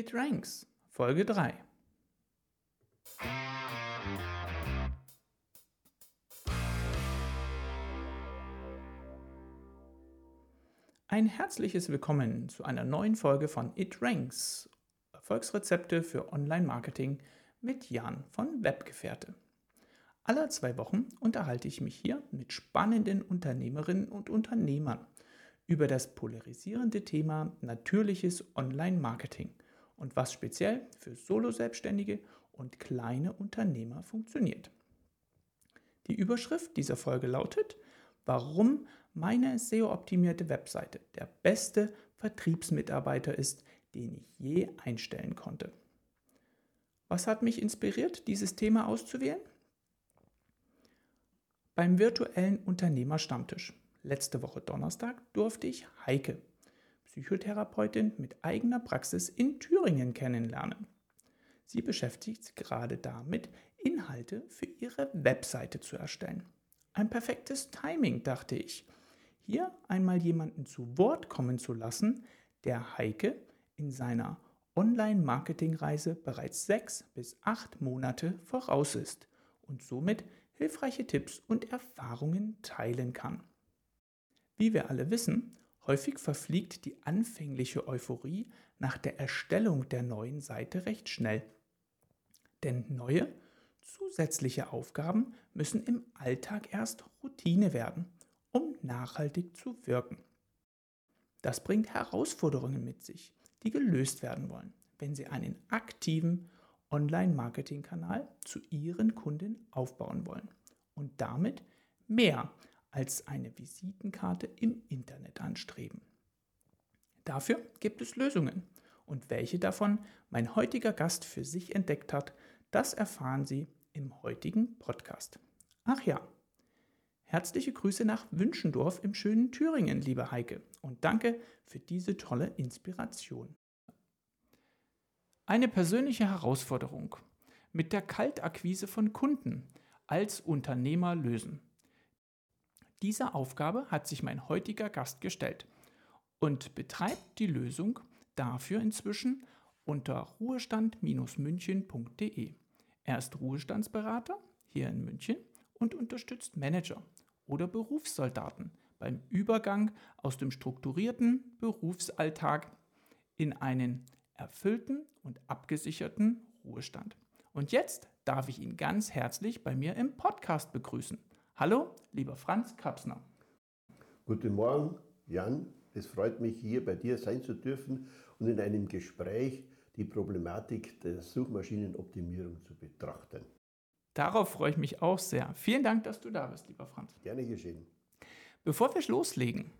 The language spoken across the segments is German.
It Ranks, Folge 3. Ein herzliches Willkommen zu einer neuen Folge von It Ranks, Erfolgsrezepte für Online-Marketing mit Jan von Webgefährte. Alle zwei Wochen unterhalte ich mich hier mit spannenden Unternehmerinnen und Unternehmern über das polarisierende Thema natürliches Online-Marketing und was speziell für Solo-Selbstständige und kleine Unternehmer funktioniert. Die Überschrift dieser Folge lautet, warum meine SEO-optimierte Webseite der beste Vertriebsmitarbeiter ist, den ich je einstellen konnte. Was hat mich inspiriert, dieses Thema auszuwählen? Beim virtuellen Unternehmerstammtisch letzte Woche Donnerstag durfte ich Heike, Psychotherapeutin mit eigener Praxis in Thüringen, kennenlernen. Sie beschäftigt sich gerade damit, Inhalte für ihre Webseite zu erstellen. Ein perfektes Timing, dachte ich, hier einmal jemanden zu Wort kommen zu lassen, der Heike in seiner Online-Marketing-Reise bereits sechs bis acht Monate voraus ist und somit hilfreiche Tipps und Erfahrungen teilen kann. Wie wir alle wissen, häufig verfliegt die anfängliche Euphorie nach der Erstellung der neuen Seite recht schnell. Denn neue, zusätzliche Aufgaben müssen im Alltag erst Routine werden, um nachhaltig zu wirken. Das bringt Herausforderungen mit sich, die gelöst werden wollen, wenn Sie einen aktiven Online-Marketing-Kanal zu Ihren Kunden aufbauen wollen und damit mehr als eine Visitenkarte im Internet anstreben. Dafür gibt es Lösungen und welche davon mein heutiger Gast für sich entdeckt hat, das erfahren Sie im heutigen Podcast. Ach ja, herzliche Grüße nach Wünschendorf im schönen Thüringen, liebe Heike, und danke für diese tolle Inspiration. Eine persönliche Herausforderung mit der Kaltakquise von Kunden als Unternehmer lösen. Dieser Aufgabe hat sich mein heutiger Gast gestellt und betreibt die Lösung dafür inzwischen unter ruhestand-münchen.de. Er ist Ruhestandsberater hier in München und unterstützt Manager oder Berufssoldaten beim Übergang aus dem strukturierten Berufsalltag in einen erfüllten und abgesicherten Ruhestand. Und jetzt darf ich ihn ganz herzlich bei mir im Podcast begrüßen. Hallo, lieber Franz Kapsner. Guten Morgen, Jan. Es freut mich, hier bei dir sein zu dürfen und in einem Gespräch die Problematik der Suchmaschinenoptimierung zu betrachten. Darauf freue ich mich auch sehr. Vielen Dank, dass du da bist, lieber Franz. Gerne geschehen. Bevor wir loslegen,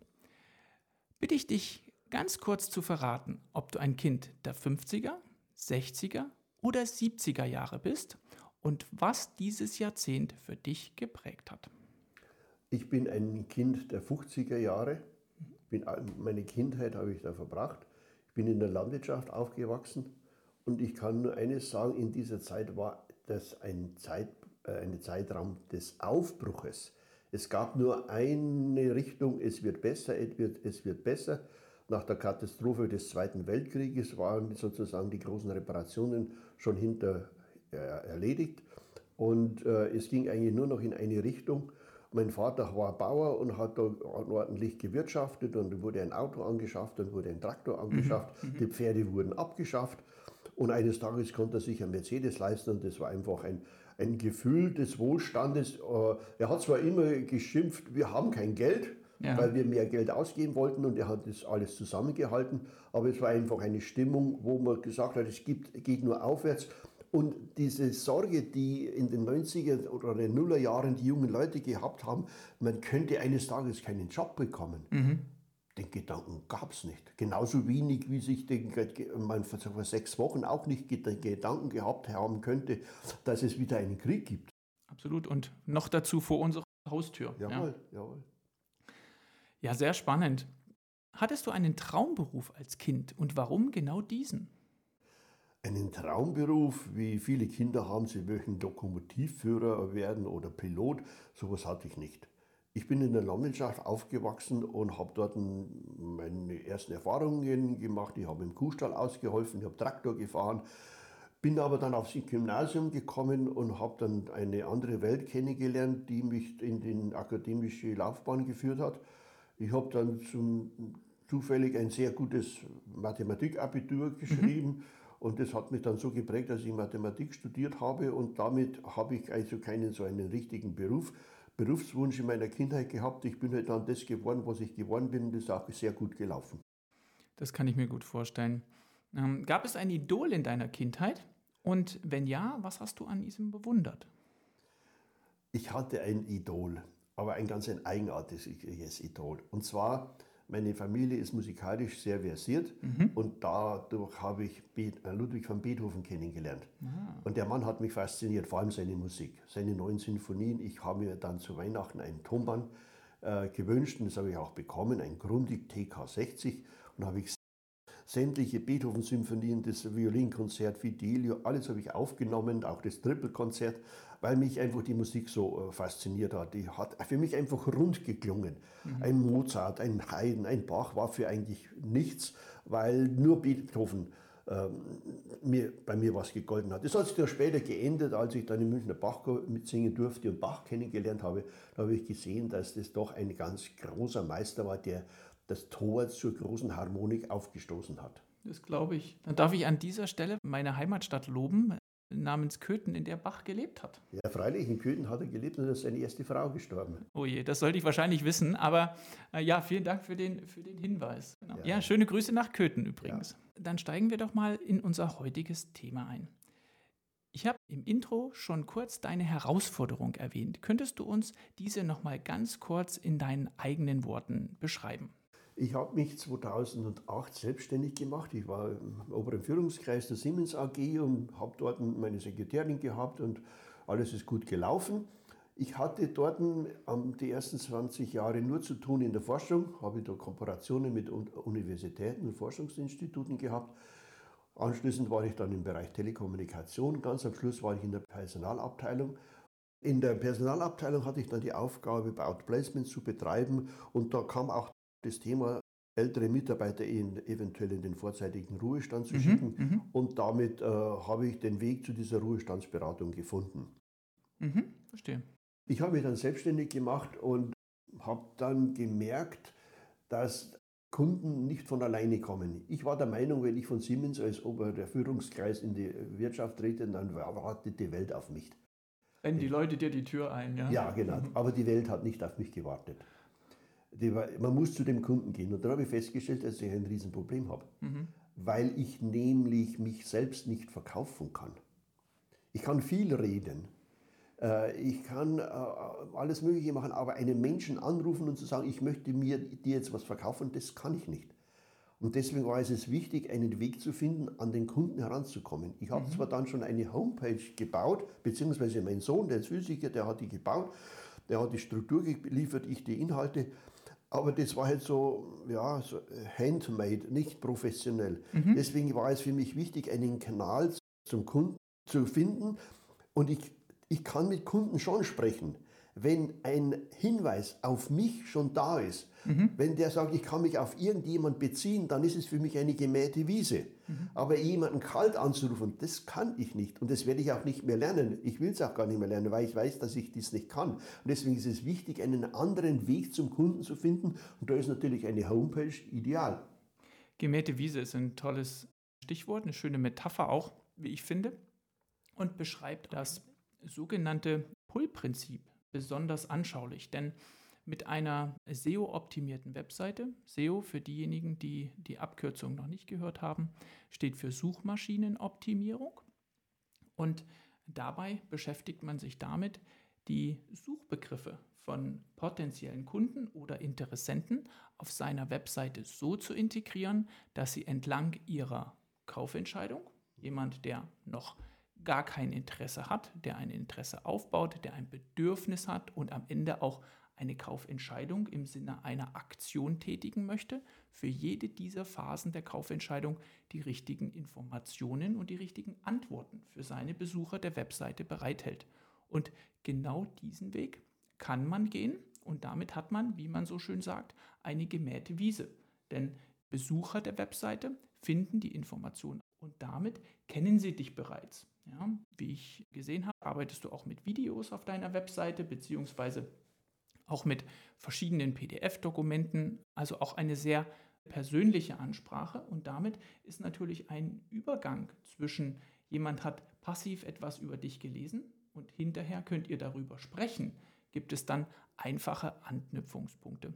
bitte ich dich ganz kurz zu verraten, ob du ein Kind der 50er, 60er oder 70er Jahre bist und was dieses Jahrzehnt für dich geprägt hat. Ich bin ein Kind der 50er Jahre. Bin, meine Kindheit habe ich da verbracht. Ich bin in der Landwirtschaft aufgewachsen und ich kann nur eines sagen, in dieser Zeit war das ein, Zeit, äh, ein Zeitraum des Aufbruches. Es gab nur eine Richtung, es wird besser, es wird, es wird besser. Nach der Katastrophe des Zweiten Weltkrieges waren sozusagen die großen Reparationen schon hinter, erledigt. Und äh, es ging eigentlich nur noch in eine Richtung. Mein Vater war Bauer und hat da ordentlich gewirtschaftet und wurde ein Auto angeschafft und wurde ein Traktor mhm. angeschafft. Mhm. Die Pferde wurden abgeschafft. Und eines Tages konnte er sich ein Mercedes leisten und das war einfach ein, ein Gefühl des Wohlstandes. Äh, er hat zwar immer geschimpft, wir haben kein Geld, ja. weil wir mehr Geld ausgeben wollten und er hat das alles zusammengehalten, aber es war einfach eine Stimmung, wo man gesagt hat, es gibt, geht nur aufwärts und diese Sorge, die in den 90er oder den Nullerjahren die jungen Leute gehabt haben, man könnte eines Tages keinen Job bekommen. Mhm. Den Gedanken gab es nicht. Genauso wenig, wie sich den, man vor sechs Wochen auch nicht den Gedanken gehabt haben könnte, dass es wieder einen Krieg gibt. Absolut. Und noch dazu vor unserer Haustür. Jawohl, ja. jawohl. Ja, sehr spannend. Hattest du einen Traumberuf als Kind und warum genau diesen? Einen Traumberuf, wie viele Kinder haben, sie möchten Lokomotivführer werden oder Pilot. Sowas hatte ich nicht. Ich bin in der Landwirtschaft aufgewachsen und habe dort meine ersten Erfahrungen gemacht. Ich habe im Kuhstall ausgeholfen, ich habe Traktor gefahren, bin aber dann aufs Gymnasium gekommen und habe dann eine andere Welt kennengelernt, die mich in die akademische Laufbahn geführt hat. Ich habe dann zum, zufällig ein sehr gutes Mathematikabitur geschrieben. Mhm. Und das hat mich dann so geprägt, dass ich Mathematik studiert habe und damit habe ich also keinen so einen richtigen Beruf. Berufswunsch in meiner Kindheit gehabt. Ich bin halt dann das geworden, was ich geworden bin. Das ist auch sehr gut gelaufen. Das kann ich mir gut vorstellen. Ähm, gab es ein Idol in deiner Kindheit? Und wenn ja, was hast du an diesem bewundert? Ich hatte ein Idol, aber ein ganz ein eigenartiges Idol. Und zwar meine Familie ist musikalisch sehr versiert mhm. und dadurch habe ich äh, Ludwig van Beethoven kennengelernt. Ah. Und der Mann hat mich fasziniert, vor allem seine Musik, seine neuen Sinfonien. Ich habe mir dann zu Weihnachten ein Tonband äh, gewünscht und das habe ich auch bekommen, ein Grundig TK60 und habe ich sämtliche Beethoven-Symphonien, das Violinkonzert, Fidelio, alles habe ich aufgenommen, auch das Trippelkonzert, weil mich einfach die Musik so äh, fasziniert hat. Die hat für mich einfach rund geklungen. Mhm. Ein Mozart, ein Haydn, ein Bach war für eigentlich nichts, weil nur Beethoven ähm, mir, bei mir was gegolten hat. Das hat sich dann später geändert, als ich dann im Münchner Bach mitsingen durfte und Bach kennengelernt habe. Da habe ich gesehen, dass das doch ein ganz großer Meister war, der das Tor zur großen Harmonik aufgestoßen hat. Das glaube ich. Dann darf ich an dieser Stelle meine Heimatstadt loben, namens Köthen, in der Bach gelebt hat. Ja, freilich, in Köthen hat er gelebt und ist seine erste Frau gestorben. Oh je, das sollte ich wahrscheinlich wissen, aber äh, ja, vielen Dank für den, für den Hinweis. Genau. Ja. ja. schöne Grüße nach Köthen übrigens. Ja. Dann steigen wir doch mal in unser heutiges Thema ein. Ich habe im Intro schon kurz deine Herausforderung erwähnt. Könntest du uns diese noch mal ganz kurz in deinen eigenen Worten beschreiben? Ich habe mich 2008 selbstständig gemacht. Ich war im oberen Führungskreis der Siemens AG und habe dort meine Sekretärin gehabt und alles ist gut gelaufen. Ich hatte dort die ersten 20 Jahre nur zu tun in der Forschung, habe da Kooperationen mit Universitäten und Forschungsinstituten gehabt. Anschließend war ich dann im Bereich Telekommunikation. Ganz am Schluss war ich in der Personalabteilung. In der Personalabteilung hatte ich dann die Aufgabe, Outplacement zu betreiben und da kam auch das Thema ältere Mitarbeiter in, eventuell in den vorzeitigen Ruhestand zu mhm, schicken. Mhm. Und damit äh, habe ich den Weg zu dieser Ruhestandsberatung gefunden. Mhm, verstehe. Ich habe mich dann selbstständig gemacht und habe dann gemerkt, dass Kunden nicht von alleine kommen. Ich war der Meinung, wenn ich von Siemens als oberer Führungskreis in die Wirtschaft trete, dann wartet die Welt auf mich. Rennen die Leute dir die Tür ein, ja? Ja, genau. Mhm. Aber die Welt hat nicht auf mich gewartet war, man muss zu dem Kunden gehen. Und dann habe ich festgestellt, dass ich ein Riesenproblem habe. Mhm. Weil ich nämlich mich selbst nicht verkaufen kann. Ich kann viel reden. Äh, ich kann äh, alles Mögliche machen, aber einen Menschen anrufen und zu sagen, ich möchte mir dir jetzt was verkaufen, das kann ich nicht. Und deswegen war es wichtig, einen Weg zu finden, an den Kunden heranzukommen. Ich habe mhm. zwar dann schon eine Homepage gebaut, beziehungsweise mein Sohn, der ist Physiker, der hat die gebaut, der hat die Struktur geliefert, ich die Inhalte. Aber das war halt so, ja, so handmade, nicht professionell. Mhm. Deswegen war es für mich wichtig, einen Kanal zum Kunden zu finden. Und ich, ich kann mit Kunden schon sprechen wenn ein Hinweis auf mich schon da ist, mhm. wenn der sagt, ich kann mich auf irgendjemand beziehen, dann ist es für mich eine gemähte Wiese. Mhm. Aber jemanden kalt anzurufen, das kann ich nicht und das werde ich auch nicht mehr lernen. Ich will es auch gar nicht mehr lernen, weil ich weiß, dass ich das nicht kann. Und deswegen ist es wichtig, einen anderen Weg zum Kunden zu finden und da ist natürlich eine Homepage ideal. Gemähte Wiese ist ein tolles Stichwort, eine schöne Metapher auch, wie ich finde, und beschreibt das sogenannte Pull-Prinzip besonders anschaulich, denn mit einer SEO-optimierten Webseite, SEO für diejenigen, die die Abkürzung noch nicht gehört haben, steht für Suchmaschinenoptimierung. Und dabei beschäftigt man sich damit, die Suchbegriffe von potenziellen Kunden oder Interessenten auf seiner Webseite so zu integrieren, dass sie entlang ihrer Kaufentscheidung, jemand, der noch gar kein Interesse hat, der ein Interesse aufbaut, der ein Bedürfnis hat und am Ende auch eine Kaufentscheidung im Sinne einer Aktion tätigen möchte, für jede dieser Phasen der Kaufentscheidung die richtigen Informationen und die richtigen Antworten für seine Besucher der Webseite bereithält. Und genau diesen Weg kann man gehen Und damit hat man, wie man so schön sagt, eine gemähte Wiese. Denn Besucher der Webseite finden die Informationen und damit kennen sie dich bereits. Ja, wie ich gesehen habe, arbeitest du auch mit Videos auf deiner Webseite beziehungsweise auch mit verschiedenen PDF-Dokumenten, also auch eine sehr persönliche Ansprache und damit ist natürlich ein Übergang zwischen jemand hat passiv etwas über dich gelesen und hinterher könnt ihr darüber sprechen, gibt es dann einfache Anknüpfungspunkte.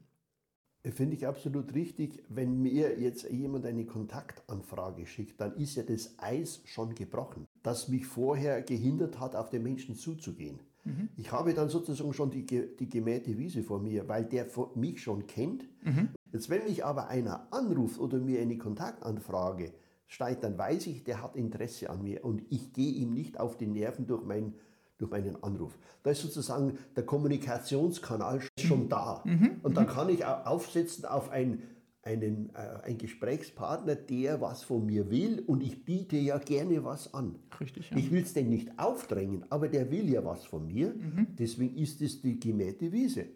Finde ich absolut richtig. Wenn mir jetzt jemand eine Kontaktanfrage schickt, dann ist ja das Eis schon gebrochen, das mich vorher gehindert hat, auf den Menschen zuzugehen. Mhm. Ich habe dann sozusagen schon die, die gemähte Wiese vor mir, weil der mich schon kennt. Mhm. Jetzt, wenn mich aber einer anruft oder mir eine Kontaktanfrage steigt, dann weiß ich, der hat Interesse an mir und ich gehe ihm nicht auf die Nerven durch mein durch meinen Anruf. Da ist sozusagen der Kommunikationskanal schon da. Mhm. mhm. Und dann mhm. kann ich aufsetzen auf ein, einen, äh, einen Gesprächspartner, der was von mir will und ich biete ja gerne was an. Richtig, ja. Ich will es denn nicht aufdrängen, aber der will ja was von mir. Mhm. Deswegen ist es die gemähte Wiese.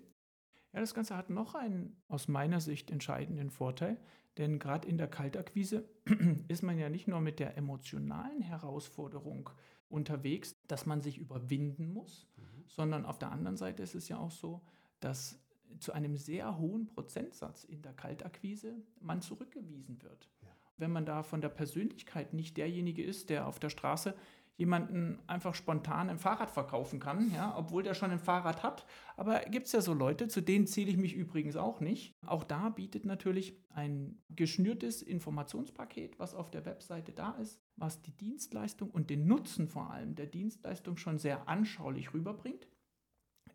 Ja, das Ganze hat noch einen aus meiner Sicht entscheidenden Vorteil, denn gerade in der Kaltakquise ist man ja nicht nur mit der emotionalen Herausforderung unterwegs, dass man sich überwinden muss, mhm. sondern auf der anderen Seite ist es ja auch so, dass zu einem sehr hohen Prozentsatz in der Kaltakquise man zurückgewiesen wird. Ja. Wenn man da von der Persönlichkeit nicht derjenige ist, der auf der Straße jemanden einfach spontan ein Fahrrad verkaufen kann, ja, obwohl der schon ein Fahrrad hat. Aber gibt es ja so Leute, zu denen zähle ich mich übrigens auch nicht. Auch da bietet natürlich ein geschnürtes Informationspaket, was auf der Webseite da ist, was die Dienstleistung und den Nutzen vor allem der Dienstleistung schon sehr anschaulich rüberbringt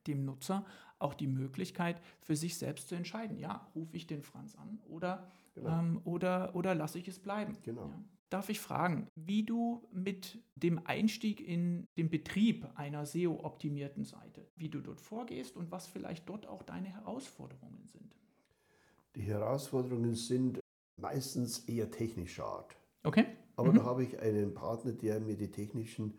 dem Nutzer auch die Möglichkeit für sich selbst zu entscheiden, ja, rufe ich den Franz an oder, genau. ähm, oder, oder lasse ich es bleiben. Genau. Ja. Darf ich fragen, wie du mit dem Einstieg in den Betrieb einer SEO-optimierten Seite, wie du dort vorgehst und was vielleicht dort auch deine Herausforderungen sind? Die Herausforderungen sind meistens eher technischer Art. Okay. Aber mhm. da habe ich einen Partner, der mir die technischen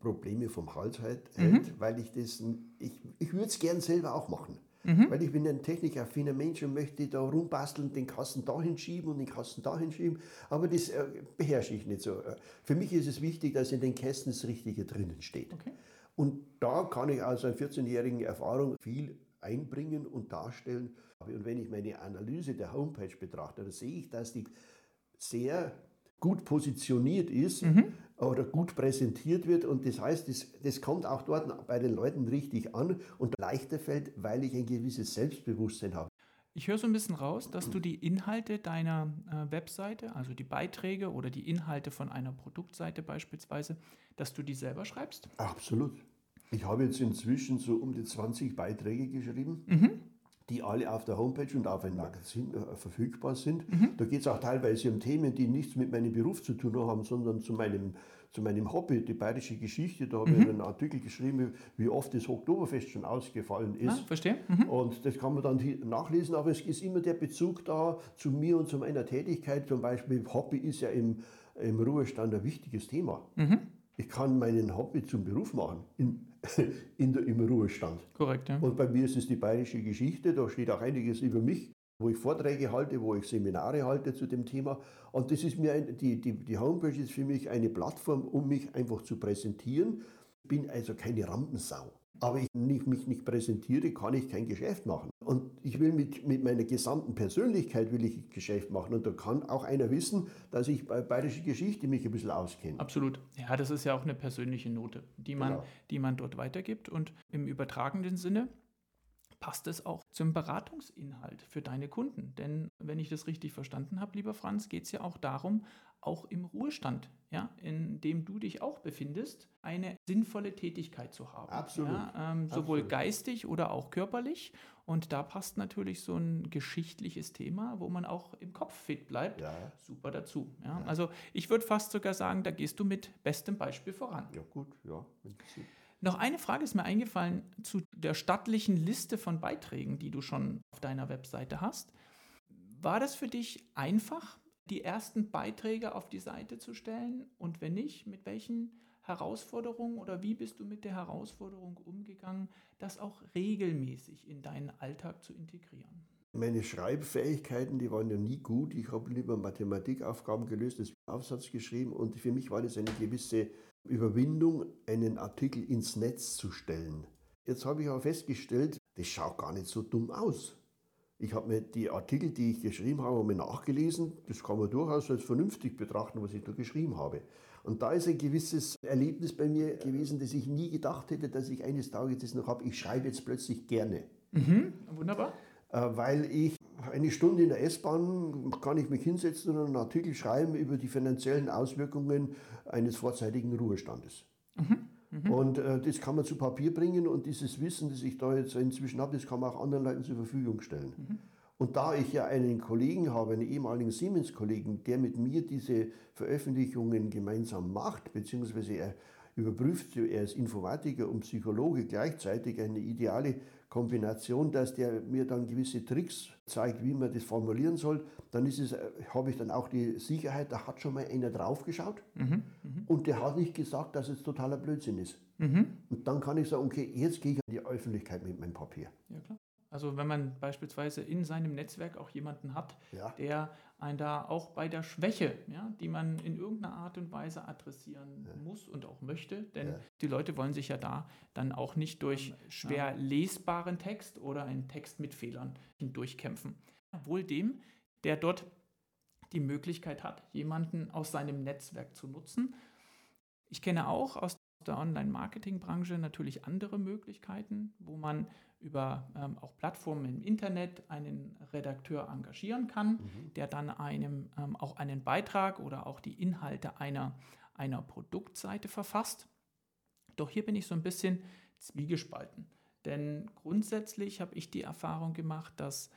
Probleme vom Hals hält, mhm. weil ich das, ich, ich würde es gern selber auch machen. Mhm. Weil ich bin ein technikaffiner Mensch und möchte da rumbasteln, den Kasten da hinschieben und den Kasten da hinschieben. Aber das äh, beherrsche ich nicht so. Äh, für mich ist es wichtig, dass in den Kästen das Richtige drinnen steht. Okay. Und da kann ich aus einer 14-jährigen Erfahrung viel einbringen und darstellen. Und wenn ich meine Analyse der Homepage betrachte, dann sehe ich, dass die sehr gut positioniert ist mhm. oder gut präsentiert wird. Und das heißt, das, das kommt auch dort bei den Leuten richtig an und leichter fällt, weil ich ein gewisses Selbstbewusstsein habe. Ich höre so ein bisschen raus, dass du die Inhalte deiner äh, Webseite, also die Beiträge oder die Inhalte von einer Produktseite beispielsweise, dass du die selber schreibst? Absolut. Ich habe jetzt inzwischen so um die 20 Beiträge geschrieben. Mhm die alle auf der Homepage und auf ein Magazin äh, verfügbar sind. Mhm. Da geht es auch teilweise um Themen, die nichts mit meinem Beruf zu tun haben, sondern zu meinem, zu meinem Hobby, die bayerische Geschichte. Da habe mhm. ich einen Artikel geschrieben, wie oft das Oktoberfest schon ausgefallen ist. Ah, verstehe. Mhm. Und das kann man dann nachlesen, aber es ist immer der Bezug da zu mir und zu meiner Tätigkeit. Zum Beispiel Hobby ist ja im, im Ruhestand ein wichtiges Thema. Mhm. Ich kann meinen Hobby zum Beruf machen. In, in der, im Ruhestand. Korrekt, ja. Und bei mir ist es die bayerische Geschichte, da steht auch einiges über mich, wo ich Vorträge halte, wo ich Seminare halte zu dem Thema. Und das ist mir ein, die, die, die Homepage ist für mich eine Plattform, um mich einfach zu präsentieren. Ich bin also keine Rampensau aber ich mich nicht präsentiere, kann ich kein Geschäft machen. Und ich will mit, mit meiner gesamten Persönlichkeit will ich Geschäft machen. Und da kann auch einer wissen, dass ich bei bayerischer Geschichte mich ein bisschen auskenne. Absolut. Ja, das ist ja auch eine persönliche Note, die man, genau. die man dort weitergibt. Und im übertragenen Sinne passt es auch zum Beratungsinhalt für deine Kunden. Denn wenn ich das richtig verstanden habe, lieber Franz, geht es ja auch darum, auch im Ruhestand, ja, in dem du dich auch befindest, eine sinnvolle Tätigkeit zu haben. Absolut. Ja, ähm, sowohl Absolut. geistig oder auch körperlich. Und da passt natürlich so ein geschichtliches Thema, wo man auch im Kopf fit bleibt, ja. super dazu. Ja. Also ich würde fast sogar sagen, da gehst du mit bestem Beispiel voran. Ja, gut, ja. Noch eine Frage ist mir eingefallen zu der stattlichen Liste von Beiträgen, die du schon auf deiner Webseite hast. War das für dich einfach, die ersten Beiträge auf die Seite zu stellen? Und wenn nicht, mit welchen Herausforderungen oder wie bist du mit der Herausforderung umgegangen, das auch regelmäßig in deinen Alltag zu integrieren? Meine Schreibfähigkeiten, die waren ja nie gut. Ich habe lieber Mathematikaufgaben gelöst, das Aufsatz geschrieben und für mich war das eine gewisse Überwindung, einen Artikel ins Netz zu stellen. Jetzt habe ich aber festgestellt, das schaut gar nicht so dumm aus. Ich habe mir die Artikel, die ich geschrieben habe, mal nachgelesen. Das kann man durchaus als vernünftig betrachten, was ich da geschrieben habe. Und da ist ein gewisses Erlebnis bei mir gewesen, das ich nie gedacht hätte, dass ich eines Tages das noch habe. Ich schreibe jetzt plötzlich gerne. Mhm, wunderbar. Äh, weil ich eine Stunde in der S-Bahn kann ich mich hinsetzen und einen Artikel schreiben über die finanziellen Auswirkungen eines vorzeitigen Ruhestandes. Mhm. Mhm. Und äh, das kann man zu Papier bringen und dieses Wissen, das ich da jetzt inzwischen habe, das kann man auch anderen Leuten zur Verfügung stellen. Mhm. Und da ich ja einen Kollegen habe, einen ehemaligen Siemens-Kollegen, der mit mir diese Veröffentlichungen gemeinsam macht, beziehungsweise er überprüft, er ist Informatiker und Psychologe gleichzeitig eine ideale Kombination, dass der mir dann gewisse Tricks zeigt, wie man das formulieren soll, dann ist es, äh, habe ich dann auch die Sicherheit, da hat schon mal einer draufgeschaut mhm, mh. und der hat nicht gesagt, dass es totaler Blödsinn ist. Mhm. Und dann kann ich sagen, okay, jetzt gehe ich an die Öffentlichkeit mit meinem Papier. Ja, klar. Also wenn man beispielsweise in seinem Netzwerk auch jemanden hat, ja. der einen da auch bei der Schwäche, ja, die man in irgendeiner Art und Weise adressieren ja. muss und auch möchte, denn die Leute wollen sich ja da dann auch nicht durch schwer lesbaren Text oder einen Text mit Fehlern durchkämpfen. Wohl dem, der dort die Möglichkeit hat, jemanden aus seinem Netzwerk zu nutzen. Ich kenne auch aus der Online-Marketing-Branche natürlich andere Möglichkeiten, wo man über ähm, auch Plattformen im Internet einen Redakteur engagieren kann, mhm. der dann einem ähm, auch einen Beitrag oder auch die Inhalte einer, einer Produktseite verfasst. Doch hier bin ich so ein bisschen zwiegespalten. Denn grundsätzlich habe ich die Erfahrung gemacht, dass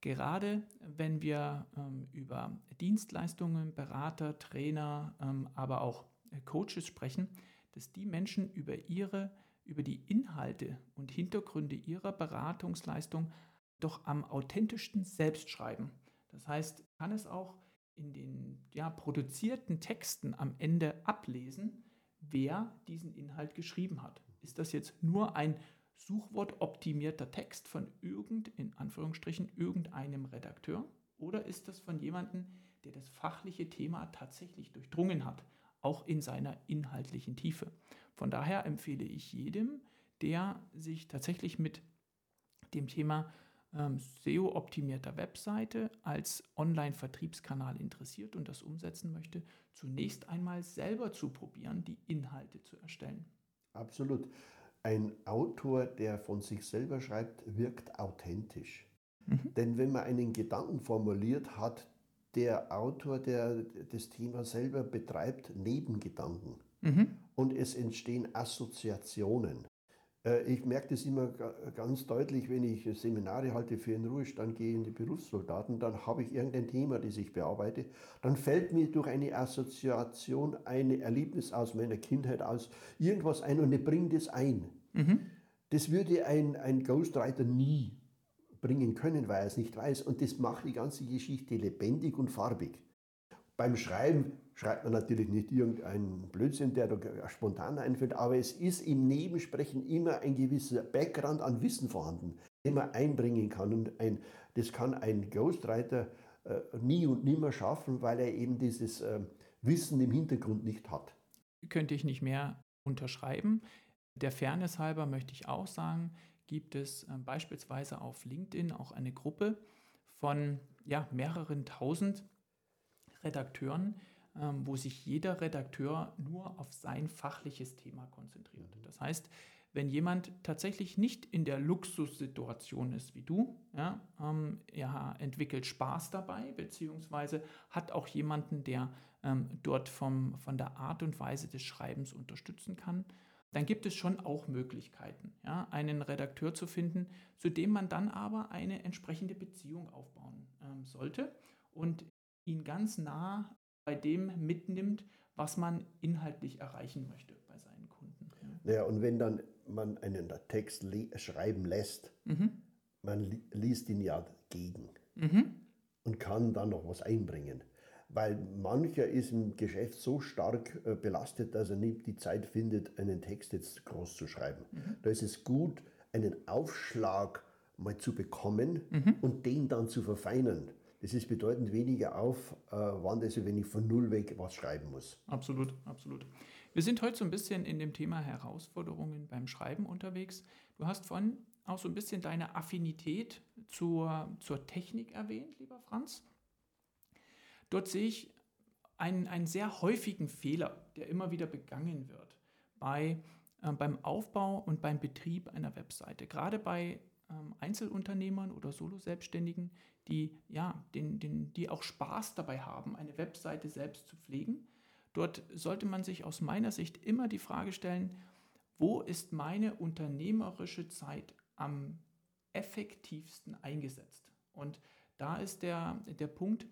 gerade wenn wir ähm, über Dienstleistungen, Berater, Trainer, ähm, aber auch Coaches sprechen, dass die Menschen über ihre über die Inhalte und Hintergründe ihrer Beratungsleistung doch am authentischsten selbst schreiben. Das heißt, kann es auch in den ja, produzierten Texten am Ende ablesen, wer diesen Inhalt geschrieben hat. Ist das jetzt nur ein suchwortoptimierter Text von irgend, in Anführungsstrichen, irgendeinem Redakteur? Oder ist das von jemandem, der das fachliche Thema tatsächlich durchdrungen hat, auch in seiner inhaltlichen Tiefe? Von daher empfehle ich jedem, der sich tatsächlich mit dem Thema ähm, SEO-optimierter Webseite als Online-Vertriebskanal interessiert und das umsetzen möchte, zunächst einmal selber zu probieren, die Inhalte zu erstellen. Absolut. Ein Autor, der von sich selber schreibt, wirkt authentisch. Mhm. Denn wenn man einen Gedanken formuliert, hat der Autor, der das Thema selber betreibt, Nebengedanken. Mhm. Und es entstehen Assoziationen. Äh, ich merke das immer ganz deutlich, wenn ich Seminare halte für den Ruhestand gehende Berufssoldaten, dann habe ich irgendein Thema, das ich bearbeite. Dann fällt mir durch eine Assoziation ein Erlebnis aus meiner Kindheit aus irgendwas ein und ich bringe das ein. Mhm. Das würde ein, ein Ghostwriter nie bringen können, weil er es nicht weiß. Und das macht die ganze Geschichte lebendig und farbig. Beim Schreiben schreibt man natürlich nicht irgendeinen Blödsinn, der da spontan einfällt, aber es ist im Nebensprechen immer ein gewisser Background an Wissen vorhanden, den man einbringen kann. Und ein, das kann ein Ghostwriter äh, nie und nimmer schaffen, weil er eben dieses äh, Wissen im Hintergrund nicht hat. Könnte ich nicht mehr unterschreiben. Der Fairness halber möchte ich auch sagen, gibt es äh, beispielsweise auf LinkedIn auch eine Gruppe von ja, mehreren tausend Redakteuren, ähm, wo sich jeder Redakteur nur auf sein fachliches Thema konzentriert. Das heißt, wenn jemand tatsächlich nicht in der Luxussituation ist wie du, ja, ähm, er entwickelt Spaß dabei, beziehungsweise hat auch jemanden, der ähm, dort vom, von der Art und Weise des Schreibens unterstützen kann, dann gibt es schon auch Möglichkeiten, ja, einen Redakteur zu finden, zu dem man dann aber eine entsprechende Beziehung aufbauen ähm, sollte und ihn ganz nah bei dem mitnimmt, was man inhaltlich erreichen möchte bei seinen Kunden. Ja, naja, und wenn dann man einen Text schreiben lässt, mhm. man li liest ihn ja gegen mhm. und kann dann noch was einbringen. Weil mancher ist im Geschäft so stark äh, belastet, dass er nicht die Zeit findet, einen Text jetzt groß zu schreiben. Mhm. Da ist es gut, einen Aufschlag mal zu bekommen mhm. und den dann zu verfeinern. Das ist bedeutend weniger Aufwand, als wenn ich von Null weg was schreiben muss. Absolut, absolut. Wir sind heute so ein bisschen in dem Thema Herausforderungen beim Schreiben unterwegs. Du hast vorhin auch so ein bisschen deine Affinität zur, zur Technik erwähnt, lieber Franz. Dort sehe ich einen, einen sehr häufigen Fehler, der immer wieder begangen wird bei, äh, beim Aufbau und beim Betrieb einer Webseite. Gerade bei ähm, Einzelunternehmern oder Solo-Selbstständigen, die, ja, den, den, die auch Spaß dabei haben, eine Webseite selbst zu pflegen. Dort sollte man sich aus meiner Sicht immer die Frage stellen, wo ist meine unternehmerische Zeit am effektivsten eingesetzt? Und da ist der, der Punkt,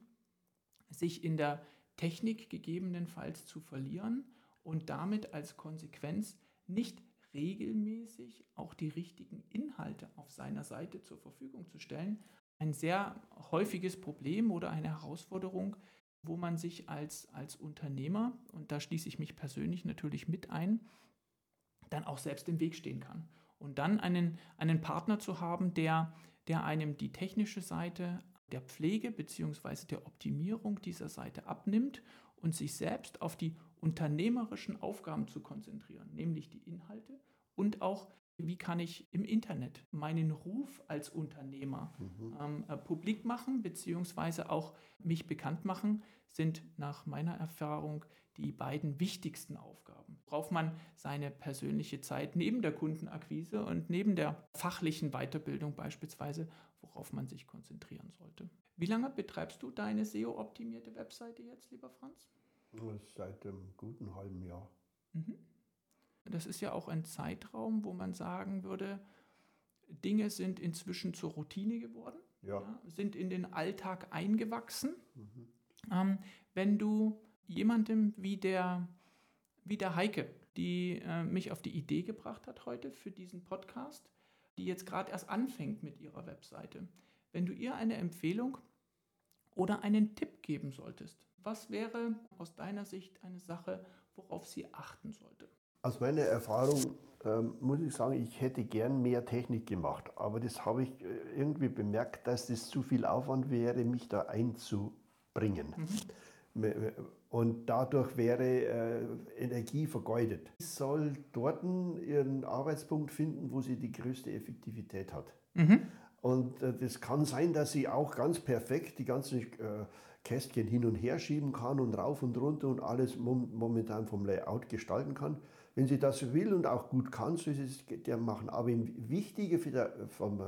sich in der Technik gegebenenfalls zu verlieren und damit als Konsequenz nicht regelmäßig auch die richtigen Inhalte auf seiner Seite zur Verfügung zu stellen. Ein sehr häufiges Problem oder eine Herausforderung, wo man sich als, als Unternehmer, und da schließe ich mich persönlich natürlich mit ein, dann auch selbst im Weg stehen kann. Und dann einen, einen Partner zu haben, der, der einem die technische Seite der Pflege bzw. der Optimierung dieser Seite abnimmt und sich selbst auf die unternehmerischen Aufgaben zu konzentrieren, nämlich die Inhalte und auch wie kann ich im Internet meinen Ruf als Unternehmer mhm. ähm, äh, publik machen, beziehungsweise auch mich bekannt machen, sind nach meiner Erfahrung die beiden wichtigsten Aufgaben, worauf man seine persönliche Zeit neben der Kundenakquise und neben der fachlichen Weiterbildung beispielsweise, worauf man sich konzentrieren sollte. Wie lange betreibst du deine SEO-optimierte Webseite jetzt, lieber Franz? Seit einem guten halben Jahr. Mhm. Das ist ja auch ein Zeitraum, wo man sagen würde, Dinge sind inzwischen zur Routine geworden, ja. Ja, sind in den Alltag eingewachsen. Mhm. Ähm, wenn du jemandem wie der, wie der Heike, die äh, mich auf die Idee gebracht hat heute für diesen Podcast, die jetzt gerade erst anfängt mit ihrer Webseite, wenn du ihr eine Empfehlung oder einen Tipp geben solltest, was wäre aus deiner Sicht eine Sache, worauf sie achten sollte? Aus meiner Erfahrung ähm, muss ich sagen, ich hätte gern mehr Technik gemacht, aber das habe ich äh, irgendwie bemerkt, dass das zu viel Aufwand wäre, mich da einzubringen. Mhm. Und dadurch wäre äh, Energie vergeudet. Sie soll dort ihren Arbeitspunkt finden, wo sie die größte Effektivität hat. Mhm. Und äh, das kann sein, dass sie auch ganz perfekt die ganzen äh, Kästchen hin und her schieben kann und rauf und runter und alles momentan vom Layout gestalten kann. Wenn sie das will und auch gut kann, so ist es der machen. Aber wichtiger für, der, vom,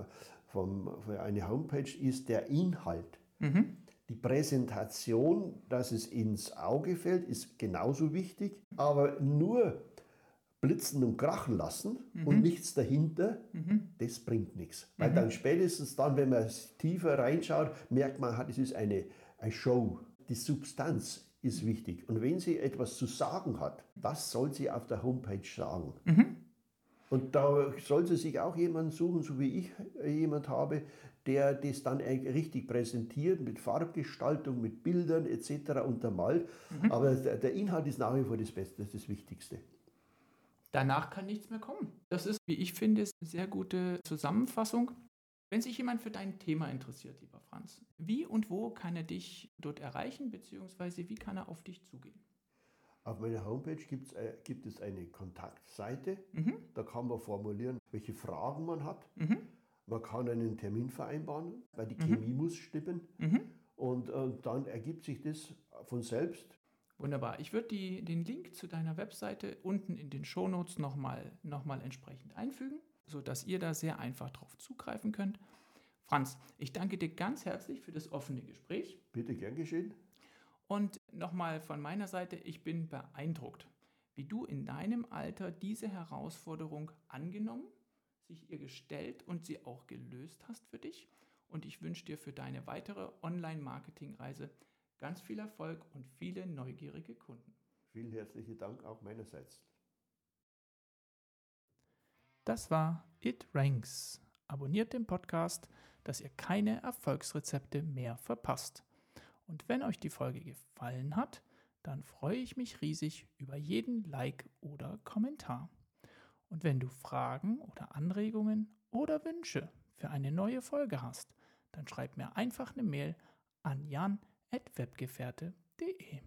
vom, für eine Homepage ist der Inhalt. Mhm. Die Präsentation, dass es ins Auge fällt, ist genauso wichtig. Aber nur blitzen und krachen lassen mhm. und nichts dahinter, mhm. das bringt nichts. Weil mhm. dann spätestens dann, wenn man tiefer reinschaut, merkt man, es ist eine, eine Show. Die Substanz ist wichtig. Und wenn sie etwas zu sagen hat, was soll sie auf der Homepage sagen? Mhm. Und da soll sie sich auch jemanden suchen, so wie ich jemand habe, der das dann richtig präsentiert, mit Farbgestaltung, mit Bildern etc. untermalt. Mhm. Aber der Inhalt ist nach wie vor das Beste, das, ist das Wichtigste. Danach kann nichts mehr kommen. Das ist, wie ich finde, eine sehr gute Zusammenfassung. Wenn sich jemand für dein Thema interessiert, lieber Franz, wie und wo kann er dich dort erreichen, beziehungsweise wie kann er auf dich zugehen? Auf meiner Homepage äh, gibt es eine Kontaktseite. Mhm. Da kann man formulieren, welche Fragen man hat. Mhm. Man kann einen Termin vereinbaren, weil die mhm. Chemie muss stimmen. Mhm. Und, und äh, dann ergibt sich das von selbst. Wunderbar. Ich würde den Link zu deiner Webseite unten in den Shownotes nochmal noch mal entsprechend einfügen sodass ihr da sehr einfach drauf zugreifen könnt. Franz, ich danke dir ganz herzlich für das offene Gespräch. Bitte gern geschehen. Und nochmal von meiner Seite, ich bin beeindruckt, wie du in deinem Alter diese Herausforderung angenommen, sich ihr gestellt und sie auch gelöst hast für dich. Und ich wünsche dir für deine weitere Online-Marketing-Reise ganz viel Erfolg und viele neugierige Kunden. Vielen herzlichen Dank auch meinerseits. Das war It Ranks. Abonniert den Podcast, dass ihr keine Erfolgsrezepte mehr verpasst. Und wenn euch die Folge gefallen hat, dann freue ich mich riesig über jeden Like oder Kommentar. Und wenn du Fragen oder Anregungen oder Wünsche für eine neue Folge hast, dann schreib mir einfach eine Mail an jan.webgefährte.de.